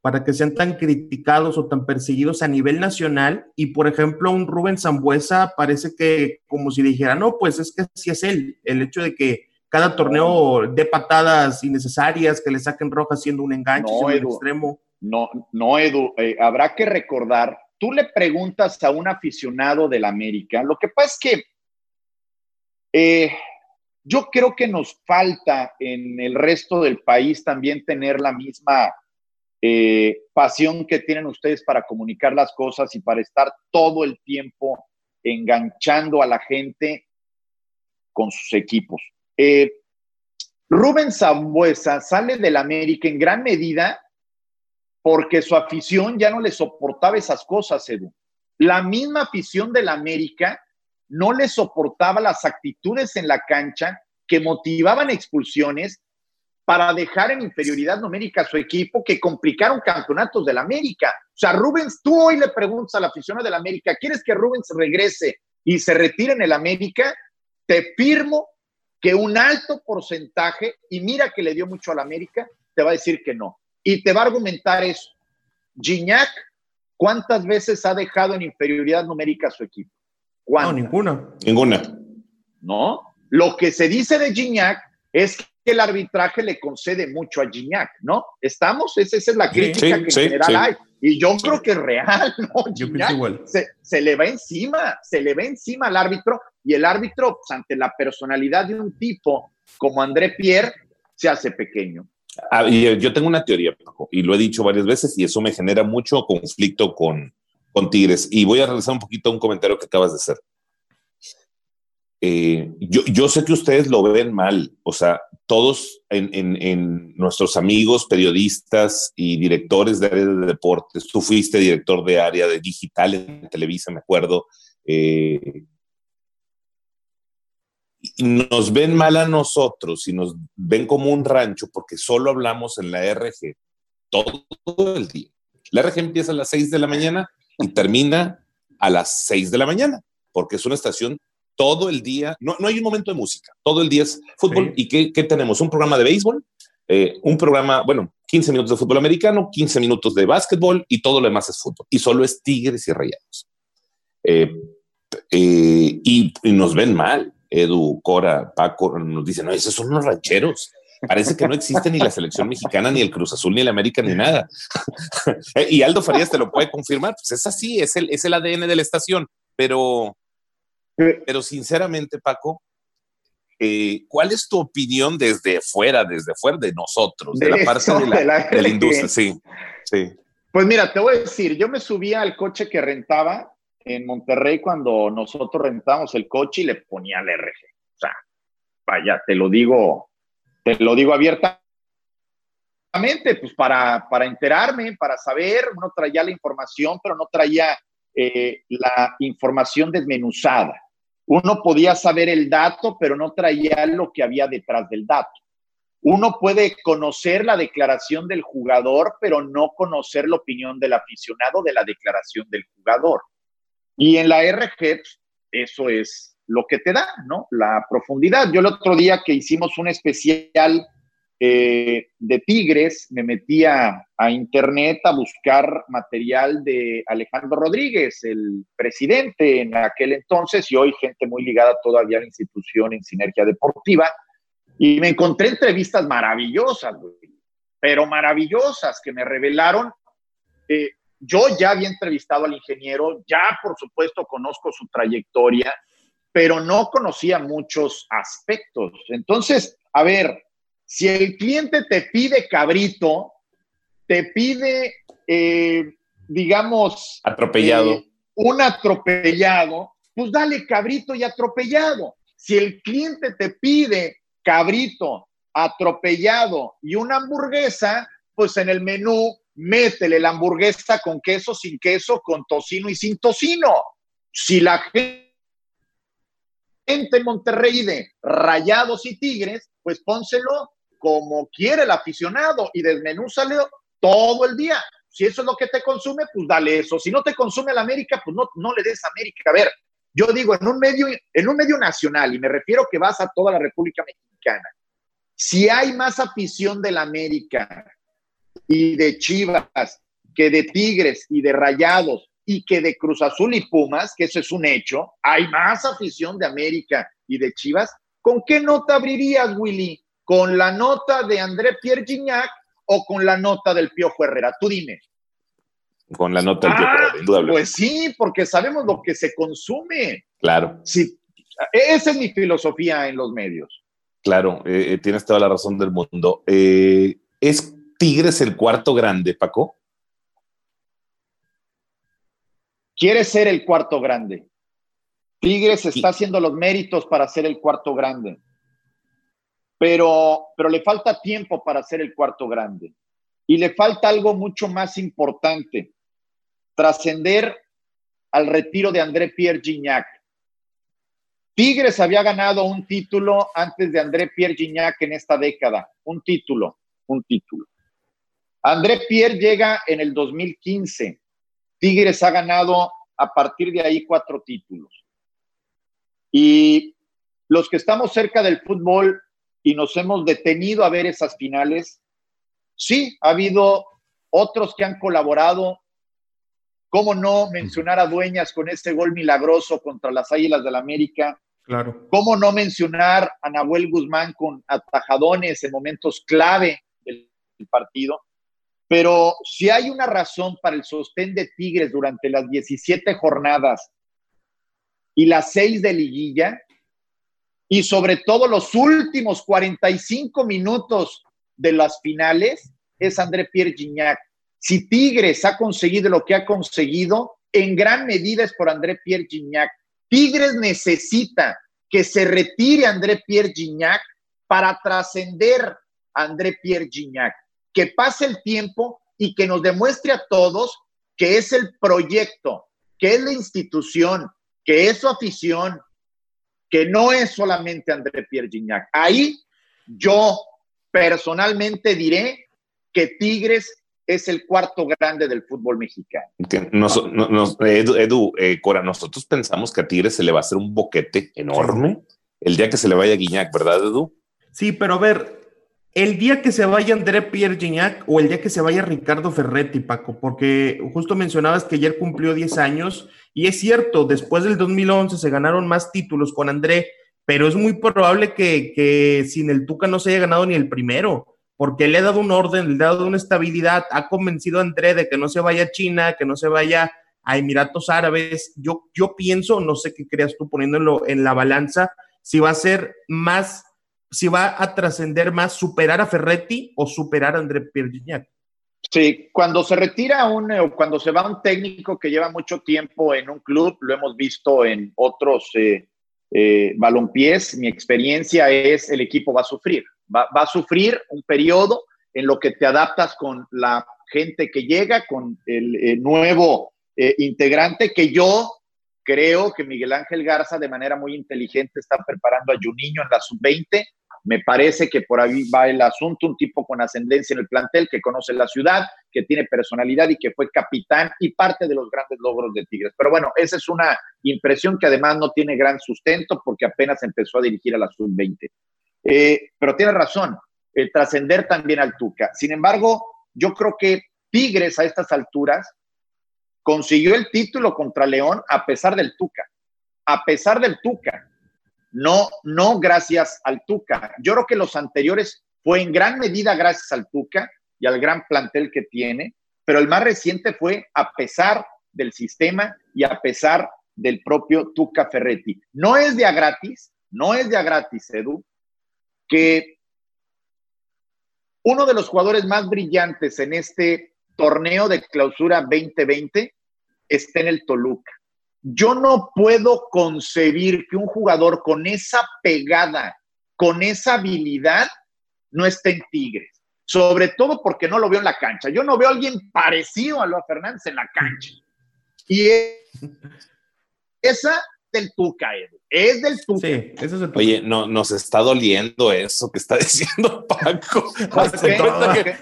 para que sean tan criticados o tan perseguidos a nivel nacional? Y, por ejemplo, un Rubén Zambuesa parece que como si dijera, no, pues es que sí es él, el hecho de que cada torneo de patadas innecesarias que le saquen rojas siendo un enganche, no, extremo. No, no, Edu, eh, habrá que recordar, tú le preguntas a un aficionado del América, lo que pasa es que eh, yo creo que nos falta en el resto del país también tener la misma eh, pasión que tienen ustedes para comunicar las cosas y para estar todo el tiempo enganchando a la gente con sus equipos. Eh, Rubén Zambuesa sale del América en gran medida porque su afición ya no le soportaba esas cosas, Edu. La misma afición del América no le soportaba las actitudes en la cancha que motivaban expulsiones para dejar en inferioridad numérica a su equipo que complicaron campeonatos del América. O sea, Rubens, tú hoy le preguntas a la afición del América, ¿quieres que Rubens regrese y se retire en el América? Te firmo que un alto porcentaje, y mira que le dio mucho al América, te va a decir que no. Y te va a argumentar eso. Gignac, ¿cuántas veces ha dejado en inferioridad numérica a su equipo? No, ninguna. Ninguna. ¿No? Lo que se dice de Gignac es que el arbitraje le concede mucho a Gignac, ¿no? ¿Estamos? Esa, es la crítica que en general hay. Y yo creo que es real, ¿no? Gignac se, se, le va encima, se le va encima al árbitro y el árbitro, pues, ante la personalidad de un tipo como André Pierre, se hace pequeño. Ah, eh, yo tengo una teoría, y lo he dicho varias veces, y eso me genera mucho conflicto con, con Tigres. Y voy a regresar un poquito a un comentario que acabas de hacer. Eh, yo, yo, sé que ustedes lo ven mal, o sea, todos en, en, nuestros amigos periodistas y directores de área de deportes, tú fuiste director de área de digital en Televisa, me acuerdo, eh, nos ven mal a nosotros y nos ven como un rancho porque solo hablamos en la RG todo el día. La RG empieza a las 6 de la mañana y termina a las 6 de la mañana, porque es una estación todo el día, no, no hay un momento de música, todo el día es fútbol. ¿Y qué, qué, tenemos? Un programa de béisbol, eh, un programa, bueno, 15 minutos de fútbol americano, 15 minutos de básquetbol y todo lo demás es fútbol. Y solo es Tigres y Rayados. Eh, eh, y, y, nos ven mal. Edu, Cora, Paco nos dicen, no, esos son unos rancheros. Parece que no existe ni la selección mexicana, ni el Cruz Azul, ni el América, ni nada. y Aldo Farías te lo puede confirmar. Pues es así, es el, es el ADN de la estación. Pero, pero sinceramente, Paco, eh, ¿cuál es tu opinión desde fuera, desde fuera de nosotros, de, la parte de la, de la industria? Sí, sí. Pues mira, te voy a decir, yo me subía al coche que rentaba en Monterrey cuando nosotros rentamos el coche y le ponía el RG. O sea, vaya, te lo digo, te lo digo abiertamente. pues para, para enterarme, para saber, uno traía la información, pero no traía eh, la información desmenuzada. Uno podía saber el dato, pero no traía lo que había detrás del dato. Uno puede conocer la declaración del jugador, pero no conocer la opinión del aficionado de la declaración del jugador. Y en la RG, pues, eso es lo que te da, ¿no? La profundidad. Yo el otro día que hicimos un especial eh, de Tigres, me metía a internet a buscar material de Alejandro Rodríguez, el presidente en aquel entonces y hoy gente muy ligada todavía a la institución en Sinergia Deportiva. Y me encontré entrevistas maravillosas, pero maravillosas que me revelaron. Eh, yo ya había entrevistado al ingeniero, ya por supuesto conozco su trayectoria, pero no conocía muchos aspectos. Entonces, a ver, si el cliente te pide cabrito, te pide, eh, digamos, atropellado. Eh, un atropellado, pues dale cabrito y atropellado. Si el cliente te pide cabrito, atropellado y una hamburguesa, pues en el menú métele la hamburguesa con queso, sin queso, con tocino y sin tocino. Si la gente en Monterrey de Rayados y Tigres, pues pónselo como quiere el aficionado y desmenúzalo todo el día. Si eso es lo que te consume, pues dale eso. Si no te consume la América, pues no, no le des América. A ver, yo digo, en un, medio, en un medio nacional, y me refiero que vas a toda la República Mexicana, si hay más afición de la América y de Chivas que de Tigres y de Rayados y que de Cruz Azul y Pumas, que eso es un hecho, hay más afición de América y de Chivas, ¿con qué nota abrirías, Willy? ¿Con la nota de André Pierre Gignac o con la nota del Piojo Herrera? Tú dime. Con la nota del Piojo Herrera, ah, indudablemente. Pues sí, porque sabemos lo que se consume. Claro. Sí, esa es mi filosofía en los medios. Claro, eh, eh, tienes toda la razón del mundo. Eh, ¿Es Tigres el cuarto grande, Paco? Quiere ser el cuarto grande. Tigres está haciendo los méritos para ser el cuarto grande pero, pero le falta tiempo para ser el cuarto grande. Y le falta algo mucho más importante, trascender al retiro de André Pierre Gignac. Tigres había ganado un título antes de André Pierre Gignac en esta década, un título, un título. André Pierre llega en el 2015. Tigres ha ganado a partir de ahí cuatro títulos. Y los que estamos cerca del fútbol y nos hemos detenido a ver esas finales. Sí, ha habido otros que han colaborado. ¿Cómo no mencionar a Dueñas con este gol milagroso contra las Águilas del la América? Claro. ¿Cómo no mencionar a Nahuel Guzmán con atajadones en momentos clave del partido? Pero si hay una razón para el sostén de Tigres durante las 17 jornadas y las 6 de liguilla, y sobre todo los últimos 45 minutos de las finales es André Pierre Gignac. Si Tigres ha conseguido lo que ha conseguido, en gran medida es por André Pierre Gignac. Tigres necesita que se retire André Pierre Gignac para trascender a André Pierre Gignac, que pase el tiempo y que nos demuestre a todos que es el proyecto, que es la institución, que es su afición, que no es solamente André Pierre Gignac. Ahí yo personalmente diré que Tigres es el cuarto grande del fútbol mexicano. Edu, eh, Cora, nosotros pensamos que a Tigres se le va a hacer un boquete enorme el día que se le vaya a Guiñac, ¿verdad, Edu? Sí, pero a ver, el día que se vaya André Pierre Gignac o el día que se vaya Ricardo Ferretti, Paco, porque justo mencionabas que ayer cumplió 10 años y es cierto, después del 2011 se ganaron más títulos con André, pero es muy probable que, sin el Tuca no se haya ganado ni el primero, porque le ha dado un orden, le ha dado una estabilidad, ha convencido a André de que no se vaya a China, que no se vaya a Emiratos Árabes. Yo, yo pienso, no sé qué creas tú poniéndolo en la balanza, si va a ser más si va a trascender más superar a Ferretti o superar a André Pierre Gignac. Sí, cuando se retira un, o cuando se va un técnico que lleva mucho tiempo en un club, lo hemos visto en otros eh, eh, balompiés, mi experiencia es el equipo va a sufrir, va, a sufrir un periodo en lo que te adaptas con la gente que llega, con el, nuevo eh, integrante, que yo creo que Miguel Ángel Garza de manera muy inteligente está preparando a Juninho en la sub-20 me parece que por ahí va el asunto, un tipo con ascendencia en el plantel, que conoce la ciudad, que tiene personalidad y que fue capitán y parte de los grandes logros de Tigres. Pero bueno, esa es una impresión que además no tiene gran sustento porque apenas empezó a dirigir a la sub-20. Eh, pero tiene razón, el trascender también al Tuca. Sin embargo, yo creo que Tigres a estas alturas consiguió el título contra León a pesar del Tuca. A pesar del Tuca no, no gracias al Tuca. Yo creo que los anteriores fue en gran medida gracias al Tuca y al gran plantel que tiene, pero el más reciente fue a pesar del sistema y a pesar del propio Tuca Ferretti. No es de a gratis, no es de a gratis, Edu, que uno de los jugadores más brillantes en este torneo de clausura 2020 esté en el Toluca. Yo no puedo concebir que un jugador con esa pegada, con esa habilidad, no esté en Tigres. Sobre todo porque no lo veo en la cancha. Yo no veo a alguien parecido a Luis Fernández en la cancha. Y esa del Tuca, Edu. Es del Tuca. Sí, eso es el tuca. Oye, no, nos está doliendo eso que está diciendo Paco.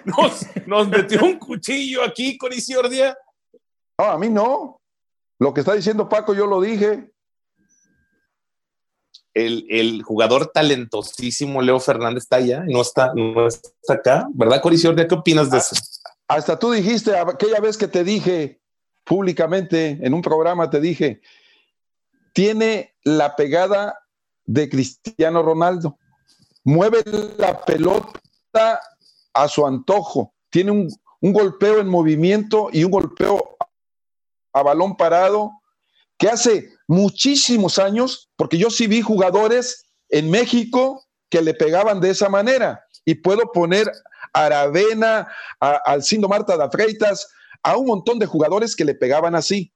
nos, nos, metió un cuchillo aquí con Isiordia. No, a mí no. Lo que está diciendo Paco, yo lo dije. El, jugador talentosísimo Leo Fernández está allá, no está, no está acá, ¿verdad, Coricior? ¿Qué opinas de eso? Hasta tú dijiste, aquella vez que te dije públicamente en un programa, te dije, tiene la pegada de Cristiano Ronaldo. Mueve la pelota a su antojo. Tiene un, un golpeo en movimiento y un golpeo a balón parado, que hace muchísimos años, porque yo sí vi jugadores en México que le pegaban de esa manera. Y puedo poner a Aravena, a Alcindo Marta da Freitas, a un montón de jugadores que le pegaban así.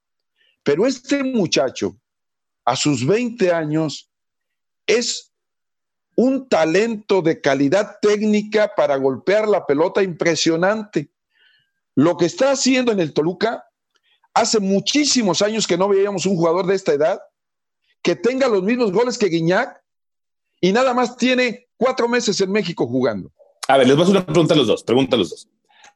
Pero este muchacho, a sus 20 años, es un talento de calidad técnica para golpear la pelota impresionante. Lo que está haciendo en el Toluca Hace muchísimos años que no veíamos un jugador de esta edad que tenga los mismos goles que Guiñac y nada más tiene cuatro meses en México jugando. A ver, les voy a hacer una pregunta a los dos. Pregunta a los dos.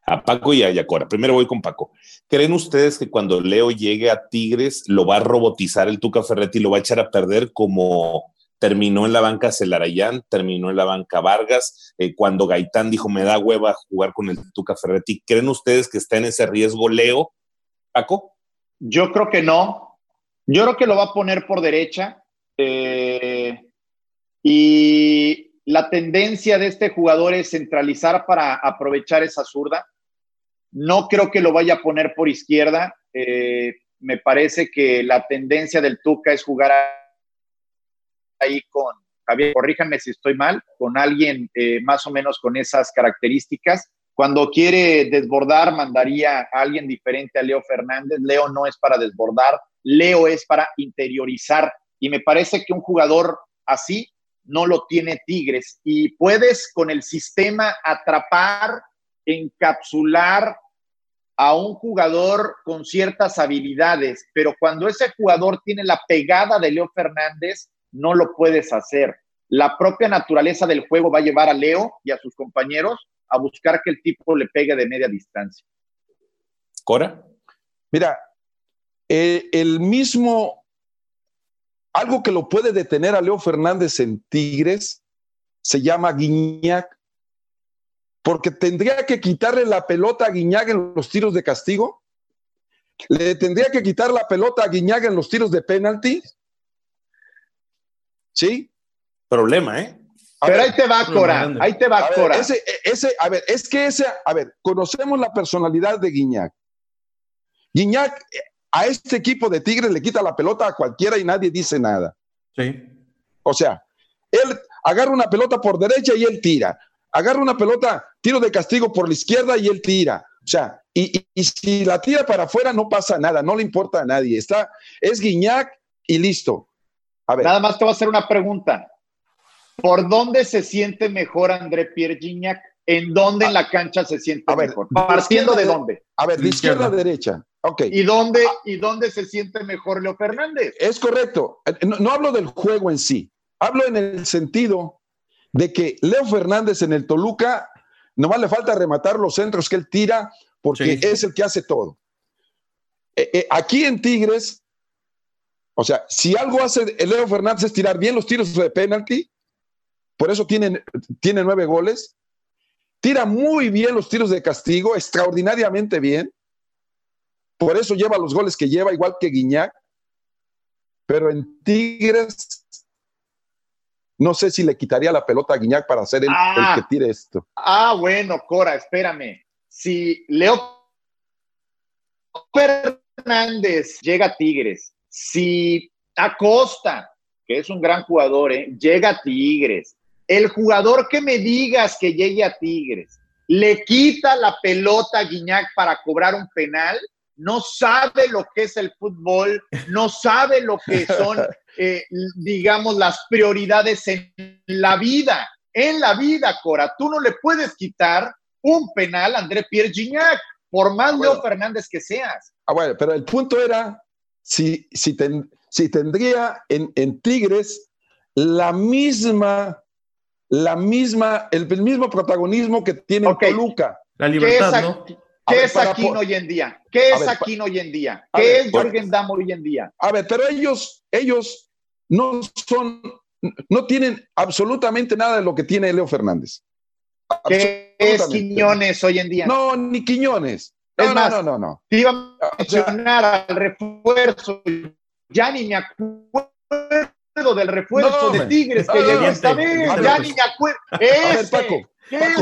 A Paco y a Yacora. Primero voy con Paco. ¿Creen ustedes que cuando Leo llegue a Tigres lo va a robotizar el Tuca Ferretti y lo va a echar a perder como terminó en la banca Celarayán, terminó en la banca Vargas, eh, cuando Gaitán dijo me da hueva jugar con el Tuca Ferretti? ¿Creen ustedes que está en ese riesgo Leo? Paco. Yo creo que no. Yo creo que lo va a poner por derecha. Eh, y la tendencia de este jugador es centralizar para aprovechar esa zurda. No creo que lo vaya a poner por izquierda. Eh, me parece que la tendencia del Tuca es jugar ahí con Javier, corríjanme si estoy mal, con alguien eh, más o menos con esas características. Cuando quiere desbordar, mandaría a alguien diferente a Leo Fernández. Leo no es para desbordar, Leo es para interiorizar. Y me parece que un jugador así no lo tiene Tigres. Y puedes con el sistema atrapar, encapsular a un jugador con ciertas habilidades, pero cuando ese jugador tiene la pegada de Leo Fernández, no lo puedes hacer. La propia naturaleza del juego va a llevar a Leo y a sus compañeros a buscar que el tipo le pegue de media distancia. Cora. Mira, eh, el mismo, algo que lo puede detener a Leo Fernández en Tigres, se llama Guiñac, porque tendría que quitarle la pelota a Guiñac en los tiros de castigo, le tendría que quitar la pelota a Guiñac en los tiros de penalti. ¿Sí? Problema, ¿eh? Pero ahí te va, Cora. Ahí te va, Cora. Ese, ese, a ver, es que ese, a ver, conocemos la personalidad de Guiñac. Guiñac a este equipo de Tigres le quita la pelota a cualquiera y nadie dice nada. Sí. O sea, él agarra una pelota por derecha y él tira. Agarra una pelota, tiro de castigo por la izquierda y él tira. O sea, y, y si la tira para afuera no pasa nada, no le importa a nadie. Está, es Guiñac y listo. A ver. Nada más te voy a hacer una pregunta. ¿Por dónde se siente mejor André Pierre Gignac? ¿En dónde en la cancha se siente mejor? Partiendo de, dónde. A ver, de izquierda a derecha. Ok. ¿Y dónde, ¿Y dónde se siente mejor Leo Fernández? Es correcto. No, hablo del juego en sí. Hablo en el sentido de que Leo Fernández en el Toluca nomás le falta rematar los centros que él tira porque es el que hace todo. Eh, eh, aquí en Tigres, o sea, si algo hace Leo Fernández es tirar bien los tiros de penalti, por eso tiene, tiene nueve goles, tira muy bien los tiros de castigo, extraordinariamente bien, por eso lleva los goles que lleva, igual que Guiñac, pero en Tigres no sé si le quitaría la pelota a Guiñac para ser el, el Ah. que tire esto. Ah, bueno, Cora, espérame. Si Leo Fernández llega a Tigres, si Acosta, que es un gran jugador, ¿eh? llega a Tigres, el jugador que me digas que llegue a Tigres, le quita la pelota a Guiñac para cobrar un penal, no sabe lo que es el fútbol, no sabe lo que son, eh, digamos, las prioridades en la vida. En la vida, Cora, tú no le puedes quitar un penal a André Pierre Gignac, por más Bueno. Leo Fernández que seas. Ah, bueno, pero el punto era si, si, ten- si tendría en, en Tigres la misma, la misma, el, el mismo protagonismo que tiene en Ok. Toluca. La ¿Qué es, libertad, ¿no? Qué ver, es Aquino hoy en día? ¿Qué es ver, Aquino hoy en día? ¿Qué ver, es bueno. Jorgen Damm hoy en día? A ver, pero ellos, ellos no son, no tienen absolutamente nada de lo que tiene Leo Fernández. ¿Qué es. Quiñones hoy en día? No, ni Quiñones. No, Es no, más, no, no, no. Te iba a O sea, mencionar al refuerzo. Ya ni me acuerdo del refuerzo No, de. Tigres que llegó esta vez. Ya ni me acuerdo. a ver, Ese, Paco,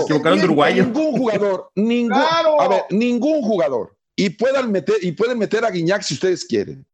equivocaron de uruguayo. Ningún jugador, ningún, Claro. a ver, ningún jugador. Y puedan meter, y pueden meter a Guiñac si ustedes quieren.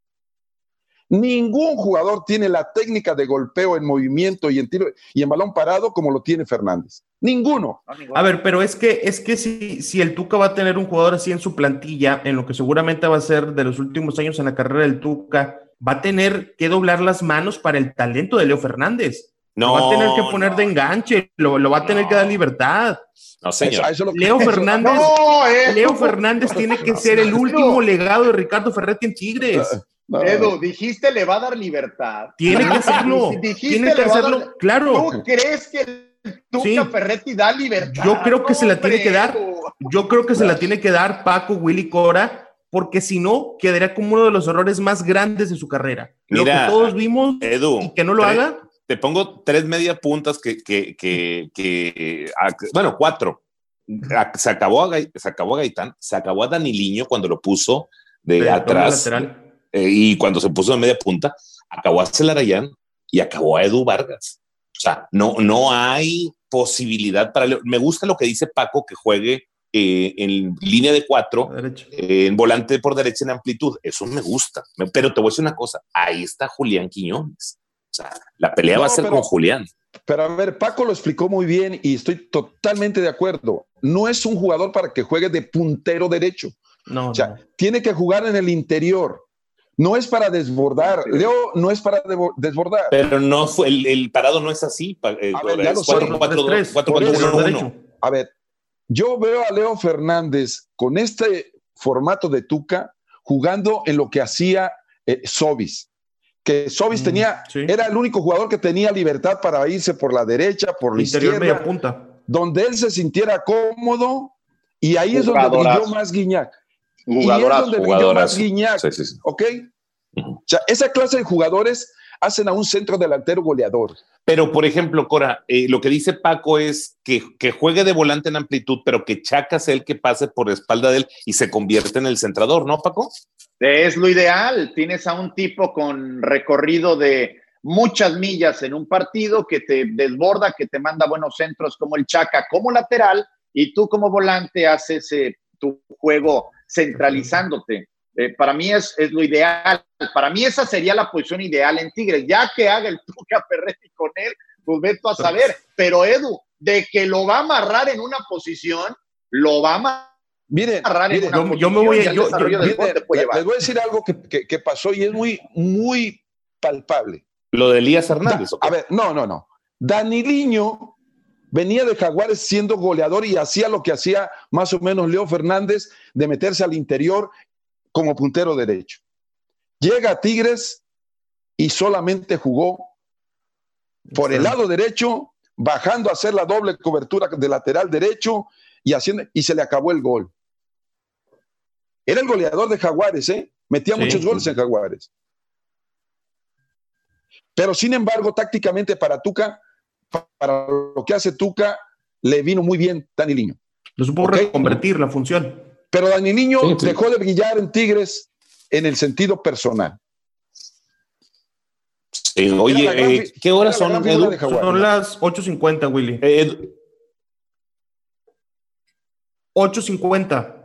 Ningún jugador tiene la técnica de golpeo en movimiento y en tiro y en balón parado como lo tiene Fernández. Ninguno. No, ninguno. A ver, pero es que, es que si, si el Tuca va a tener un jugador así en su plantilla, en lo que seguramente va a ser de los últimos años en la carrera del Tuca, va a tener que doblar las manos para el talento de Leo Fernández. No, lo va a tener que poner no, de enganche, lo, lo va a tener No. que dar libertad. No, señor. Eso- eso es lo que- Leo Fernández, No, Edu, Leo Fernández tiene que ser el último legado de Ricardo Ferretti en Tigres. no, Edu, dijiste le va a dar libertad. Tiene que hacerlo. Dijiste Tiene que dar- hacerlo, claro. ¿Tú crees que el Tuca Sí. Ferretti da libertad? Yo creo que se la tiene que dar. Yo creo que se la tiene que dar Paco Willy Cora, porque si no, quedaría como uno de los errores más grandes de su carrera. Lo que todos vimos Edu, y que no lo haga. Te pongo tres media puntas que, que, que, que- bueno, cuatro. Se acabó, a se acabó a Gaitán, se acabó a Daniliño cuando lo puso de, atrás eh, y cuando se puso de media punta, acabó a Celarayán y acabó a Edu Vargas. O sea, no, no hay posibilidad para... Me gusta lo que dice Paco, que juegue eh, en línea de cuatro, eh, en volante por derecha en amplitud. Eso me gusta. Pero te voy a decir una cosa, ahí está Julián Quiñones. O sea, la pelea No, va a ser pero- con Julián. Pero a ver, Paco lo explicó muy bien y estoy totalmente de acuerdo. No es un jugador para que juegue de puntero derecho. No, O sea, no. tiene que jugar en el interior. No es para desbordar. Leo no es para desbordar. Pero no fue, el, el parado no es así. pa- eh, A ver, yo veo a Leo Fernández con este formato de Tuca jugando en lo que hacía eh, Sobis. Que Sobis Mm, tenía, sí. era el único jugador que tenía libertad para irse por la derecha, por la Interior izquierda, media punta. donde él se sintiera cómodo y ahí es donde brilló más Guiñac. y es donde brilló más. Guiñac, Sí, sí, sí. ¿ok? O sea, esa clase de jugadores hacen a un centro delantero goleador. Pero, por ejemplo, Cora, eh, lo que dice Paco es que, que juegue de volante en amplitud, pero que Chaca sea el que pase por la espalda de él y se convierte en el centrador, ¿no, Paco? Es lo ideal. Tienes a un tipo con recorrido de muchas millas en un partido que te desborda, que te manda buenos centros como el Chaca, como lateral, y tú como volante haces eh, tu juego centralizándote. Eh, para mí es, es lo ideal. Para mí esa sería la posición ideal en Tigres. Ya que haga el Tuca Ferretti con él, pues ve tú a saber. Pero Edu, de que lo va a amarrar en una posición, lo va a amarrar Miren, en miren, una yo- posición. yo me voy a- yo- yo- miren, les voy a decir algo que, que- que pasó y es muy, muy palpable. Lo de Elías Hernández. a ver, no, no, no. Daniliño Venía de Jaguares siendo goleador y hacía lo que hacía más o menos Leo Fernández de meterse al interior como puntero derecho. Llega a Tigres y solamente jugó por el lado derecho, bajando a hacer la doble cobertura de lateral derecho y, haciendo, y se le acabó el gol. Era el goleador de Jaguares, ¿eh? Metía muchos goles en Jaguares. Pero sin embargo, tácticamente para Tuca, para lo que hace Tuca, le vino muy bien Dani Niño. Lo supo reconvertir la función. Pero Dani Niño dejó de brillar en Tigres en el sentido personal. oye, eh, ¿qué horas son, Son las 8.50, Willy. 8.50. Eh,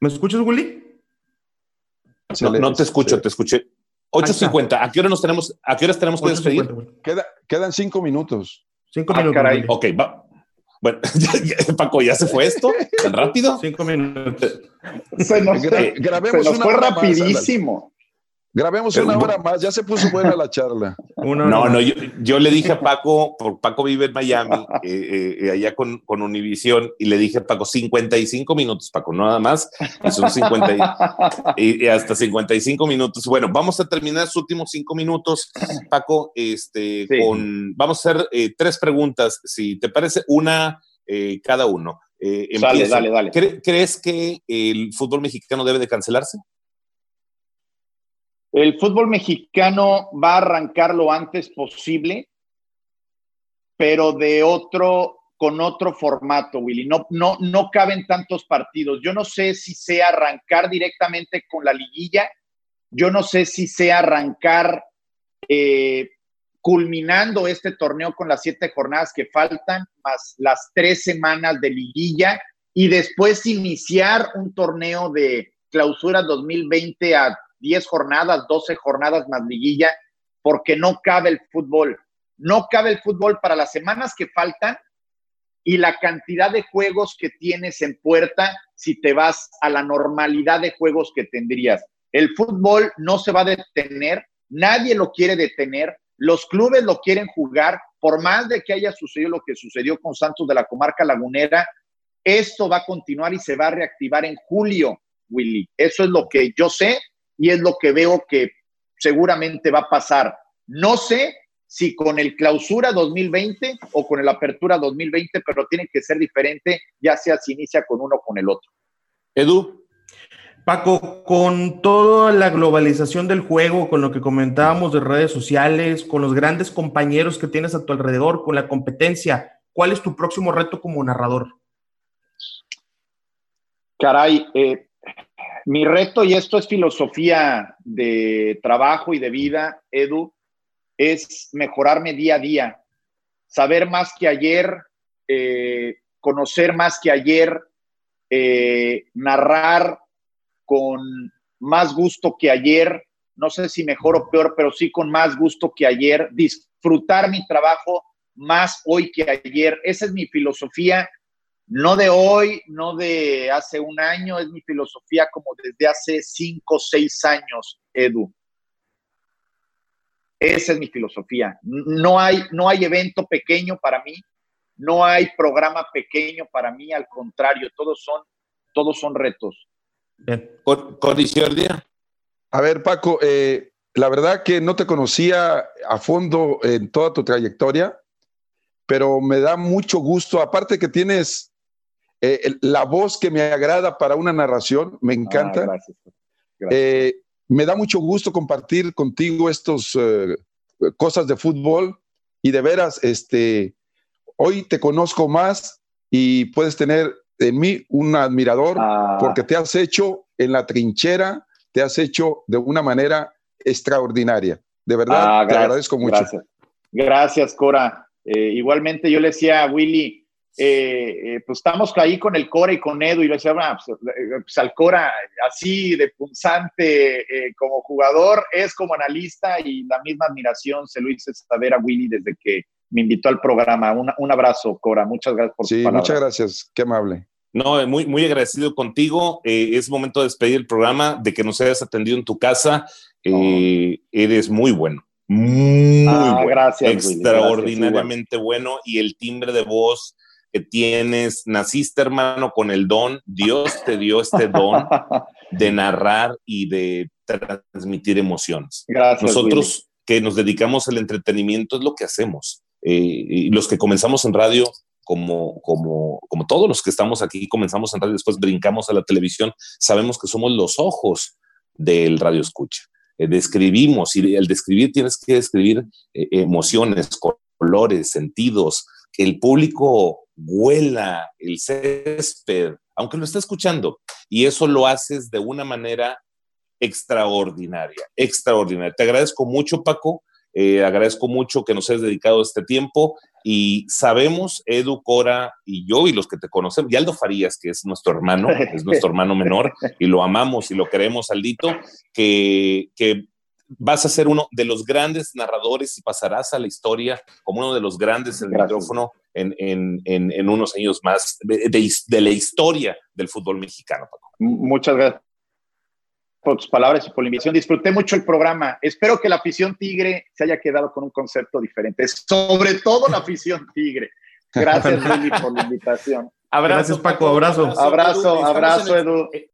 ¿Me escuchas, Willy? No, te escucho, te escuché. 8.50. ¿A qué hora nos tenemos, a qué horas tenemos que despedir? quedan cinco minutos. Cinco ah, minutos. Ok, va. Bueno, Paco, ¿ya se fue esto? ¿Tan rápido? Cinco minutos. Se nos, fue rapidísimo. Grabemos una hora más, ya se puso buena la charla. no, no, yo, le dije a Paco, por Paco vive en Miami, eh, eh, allá con, con Univisión, y le dije a Paco 55 minutos, Paco, nada más, y son 50 y, hasta 55 minutos. Bueno, vamos a terminar los últimos cinco minutos, Paco, este, con, vamos a hacer eh, tres preguntas, si te parece, una cada uno. dale, dale, dale. ¿Crees que el fútbol mexicano debe de cancelarse? El fútbol mexicano va a arrancar lo antes posible, pero de otro, con otro formato, Willy. No, no, no caben tantos partidos. Yo no sé si sea arrancar directamente con la liguilla. Yo no sé si sea arrancar eh, culminando este torneo con las siete jornadas que faltan, más las tres semanas de liguilla, y después iniciar un torneo de clausura 2020 a 10 jornadas, 12 jornadas más liguilla, porque no cabe el fútbol. No cabe el fútbol para las semanas que faltan y la cantidad de juegos que tienes en puerta si te vas a la normalidad de juegos que tendrías. El fútbol no se va a detener, nadie lo quiere detener, los clubes lo quieren jugar, por más de que haya sucedido lo que sucedió con Santos de la comarca lagunera, esto va a continuar y se va a reactivar en julio, Willy. Eso es lo que yo sé y es lo que veo que seguramente va a pasar. No sé si con el clausura 2020 o con el apertura 2020, pero tiene que ser diferente, ya sea si inicia con uno o con el otro. Edu. Paco, con toda la globalización del juego, con lo que comentábamos de redes sociales, con los grandes compañeros que tienes a tu alrededor, con la competencia, ¿cuál es tu próximo reto como narrador? Caray, eh, mi reto, y esto es filosofía de trabajo y de vida, Edu, es mejorarme día a día, saber más que ayer, eh, conocer más que ayer, eh, narrar con más gusto que ayer, no sé si mejor o peor, pero sí con más gusto que ayer, disfrutar mi trabajo más hoy que ayer. Esa es mi filosofía no de hoy, no de hace un año, es mi filosofía como desde hace cinco o seis años, Edu. Esa es mi filosofía. No hay, no hay evento pequeño para mí, no hay programa pequeño para mí, al contrario, todos son, todos son retos. Condición A ver, Paco, eh, la verdad que no te conocía a fondo en toda tu trayectoria, pero me da mucho gusto, aparte que tienes eh, la voz que me agrada para una narración, me encanta. Ah, eh, me da mucho gusto compartir contigo estas eh, cosas de fútbol y de veras, este, hoy te conozco más y puedes tener en mí un admirador ah. porque te has hecho en la trinchera, te has hecho de una manera extraordinaria. De verdad, ah, te agradezco mucho. Gracias, gracias Cora. igualmente yo le decía a Willy, eh, eh, pues estamos ahí con el Cora y con Edu y le decía, ah, pues, eh, pues, al Cora así de punzante como jugador, es como analista y la misma admiración se lo hice saber a Willy desde que me invitó al programa. un abrazo, Cora, muchas gracias por Sí, muchas gracias, qué amable. No, muy, muy agradecido contigo. es momento de despedir el programa, de que nos hayas atendido en tu casa. eres muy bueno muy Ah, bueno, gracias, extraordinariamente bueno y el timbre de voz que tienes, naciste hermano con el don, Dios te dio este don de narrar y de transmitir emociones. Gracias. Nosotros que nos dedicamos al entretenimiento es lo que hacemos. Eh, y los que comenzamos en radio, como, como, como todos los que estamos aquí, comenzamos en radio, después brincamos a la televisión, sabemos que somos los ojos del radio escucha. Eh, describimos y el describir tienes que describir eh, emociones, colores, sentidos, que el público huela el césped, aunque lo esté escuchando. Y eso lo haces de una manera extraordinaria, extraordinaria. Te agradezco mucho, Paco. Eh, agradezco mucho que nos hayas dedicado este tiempo y sabemos, Edu, Cora y yo y los que te conocemos, y Aldo Farías, que es nuestro hermano, es nuestro hermano menor y lo amamos y lo queremos, Aldito, que, que vas a ser uno de los grandes narradores y pasarás a la historia como uno de los grandes del micrófono en, en, en, en, unos años más de, de, de, la historia del fútbol mexicano. Paco. Muchas gracias por tus palabras y por la invitación. Disfruté mucho el programa. Espero que la afición tigre se haya quedado con un concepto diferente, sobre todo la afición tigre. Gracias, Lili, por la invitación. Abrazo, gracias, Paco. Abrazo. Abrazo, abrazo, abrazo Edu.